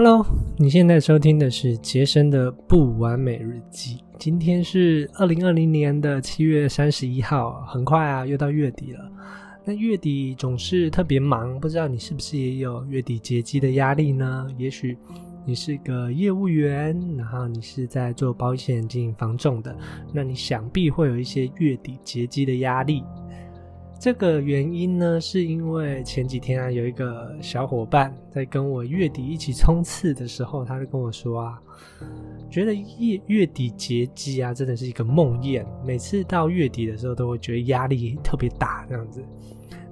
Hello，你现在收听的是杰森的不完美日记。今天是二零二零年的七月三十一号，很快啊，又到月底了。那月底总是特别忙，不知道你是不是也有月底结绩的压力呢？也许你是个业务员，然后你是在做保险经营房仲的，那你想必会有一些月底结绩的压力。这个原因呢，是因为前几天啊，有一个小伙伴在跟我月底一起冲刺的时候，他就跟我说啊，觉得月月底结绩啊，真的是一个梦魇。每次到月底的时候，都会觉得压力特别大，这样子。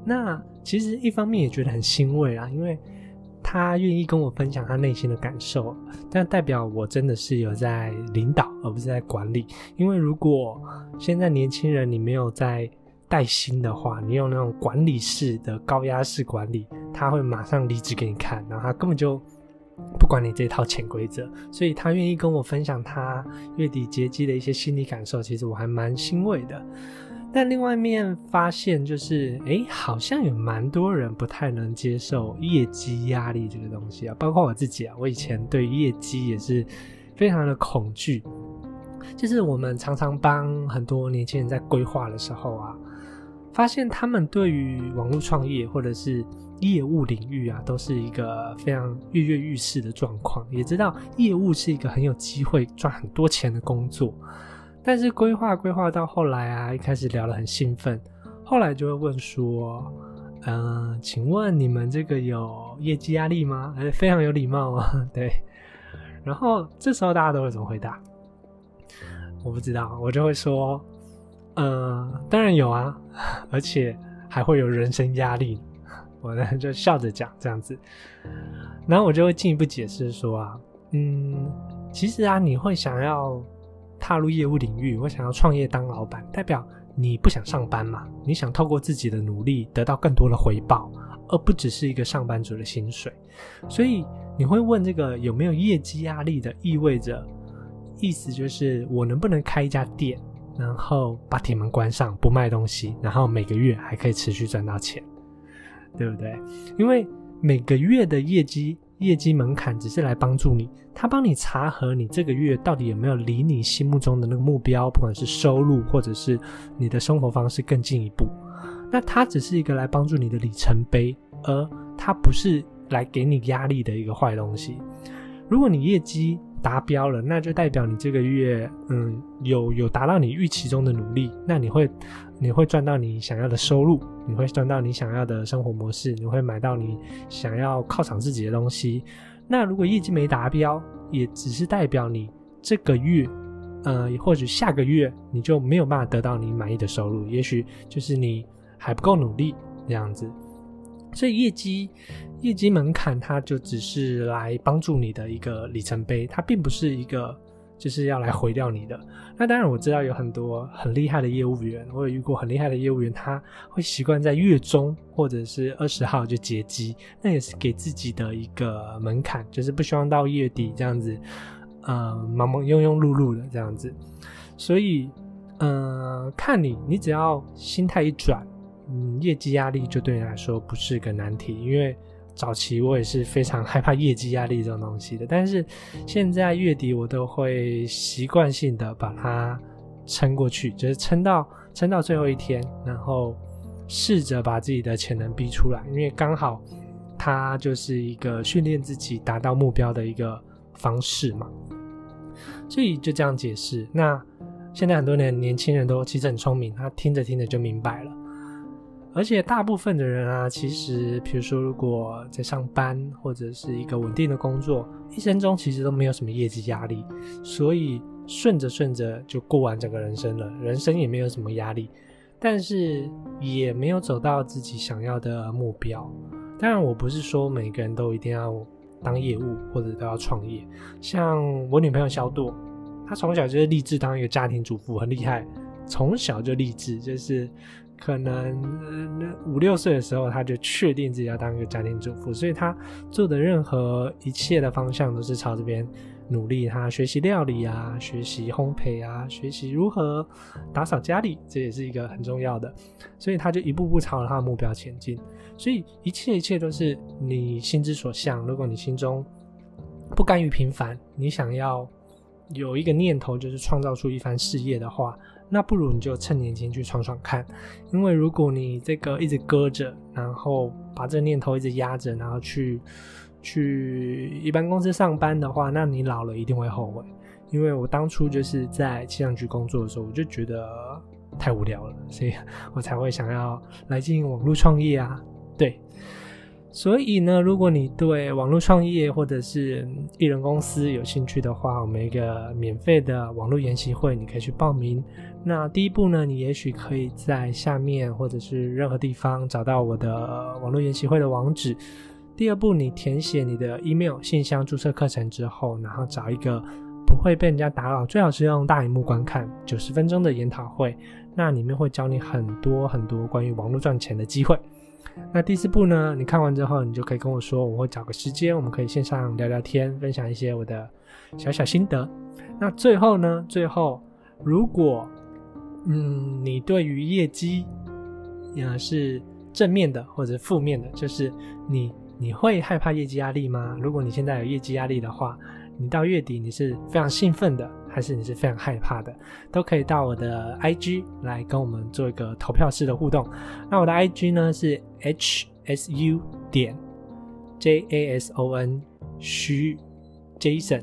那其实一方面也觉得很欣慰啊，因为他愿意跟我分享他内心的感受，但代表我真的是有在领导，而不是在管理。因为如果现在年轻人你没有在带薪的话，你用那种管理式的高压式管理，他会马上离职给你看，然后他根本就不管你这套潜规则，所以他愿意跟我分享他月底结绩的一些心理感受，其实我还蛮欣慰的。但另外一面发现就是，哎，好像有蛮多人不太能接受业绩压力这个东西啊，包括我自己啊，我以前对业绩也是非常的恐惧，就是我们常常帮很多年轻人在规划的时候啊。发现他们对于网络创业或者是业务领域啊，都是一个非常跃跃欲试的状况。也知道业务是一个很有机会赚很多钱的工作，但是规划规划到后来啊，一开始聊得很兴奋，后来就会问说：“嗯，请问你们这个有业绩压力吗？”哎，非常有礼貌啊，对。然后这时候大家都会怎么回答？我不知道，我就会说。嗯，当然有啊，而且还会有人生压力。我呢就笑着讲这样子，然后我就会进一步解释说啊，嗯，其实啊，你会想要踏入业务领域，我想要创业当老板，代表你不想上班嘛？你想透过自己的努力得到更多的回报，而不只是一个上班族的薪水。所以你会问这个有没有业绩压力的，意味着意思就是我能不能开一家店？然后把铁门关上，不卖东西，然后每个月还可以持续赚到钱，对不对？因为每个月的业绩业绩门槛只是来帮助你，他帮你查核你这个月到底有没有离你心目中的那个目标，不管是收入或者是你的生活方式更进一步。那它只是一个来帮助你的里程碑，而它不是来给你压力的一个坏东西。如果你业绩，达标了，那就代表你这个月，嗯，有有达到你预期中的努力，那你会你会赚到你想要的收入，你会赚到你想要的生活模式，你会买到你想要犒赏自己的东西。那如果业绩没达标，也只是代表你这个月，呃，或者下个月你就没有办法得到你满意的收入，也许就是你还不够努力这样子。所以业绩。业绩门槛，它就只是来帮助你的一个里程碑，它并不是一个就是要来毁掉你的。那当然，我知道有很多很厉害的业务员，我有遇过很厉害的业务员，他会习惯在月中或者是二十号就结机，那也是给自己的一个门槛，就是不希望到月底这样子，呃，忙忙庸庸碌碌的这样子。所以，呃，看你，你只要心态一转，业绩压力就对你来说不是个难题，因为。早期我也是非常 害怕业绩压力这种东西的，但是现在月底我都会习惯性的把它撑过去，就是撑到撑到最后一天，然后试着把自己的潜能逼出来，因为刚好它就是一个训练自己达到目标的一个方式嘛。所以就这样解释。那现在很多年年轻人都其实很聪明，他听着听着就明白了。而且大部分的人啊，其实，比如说，如果在上班或者是一个稳定的工作，一生中其实都没有什么业绩压力，所以顺着顺着就过完整个人生了，人生也没有什么压力，但是也没有走到自己想要的目标。当然，我不是说每个人都一定要当业务或者都要创业。像我女朋友小朵，她从小就是立志当一个家庭主妇，很厉害，从小就立志，就是。可能五六岁的时候，他就确定自己要当一个家庭主妇，所以他做的任何一切的方向都是朝这边努力。他学习料理啊，学习烘焙啊，学习如何打扫家里，这也是一个很重要的。所以他就一步步朝着他的目标前进。所以一切一切都是你心之所向。如果你心中不甘于平凡，你想要有一个念头，就是创造出一番事业的话，那不如你就趁年轻去闯闯看。因为如果你这个一直搁着，然后把这个念头一直压着，然后去去一般公司上班的话，那你老了一定会后悔。因为我当初就是在气象局工作的时候，我就觉得太无聊了，所以 我才会想要来进行网络创业啊。对，所以呢，如果你对网络创业或者是艺人公司有兴趣的话，我们一个免费的网络研习会，你可以去报名。那第一步呢，你也许可以在下面或者是任何地方找到我的网络研习会的网址。第二步，你填写你的 email 信箱注册课程之后，然后找一个。不会被人家打扰，最好是用大荧幕观看九十分钟的研讨会，那里面会教你很多很多关于网络赚钱的机会。那第四步呢？你看完之后，你就可以跟我说，我会找个时间，我们可以线上聊聊天，分享一些我的小小心得。那最后呢？最后，如果嗯，你对于业绩也是正面的或者负面的，就是你你会害怕业绩压力吗？如果你现在有业绩压力的话。你到月底你是非常兴奋的，还是你是非常害怕的？都可以到我的 IG 来跟我们做一个投票式的互动。那我的 IG 呢是 hsu 点 jason 徐 Jason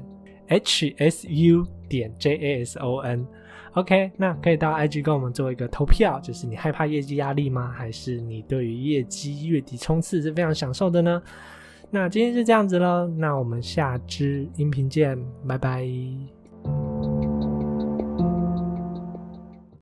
hsu 点 jason。OK，那可以到 IG 跟我们做一个投票，就是你害怕业绩压力吗？还是你对于业绩月底冲刺是非常享受的呢？那今天就这样子喽，那我们下支音频见，拜拜。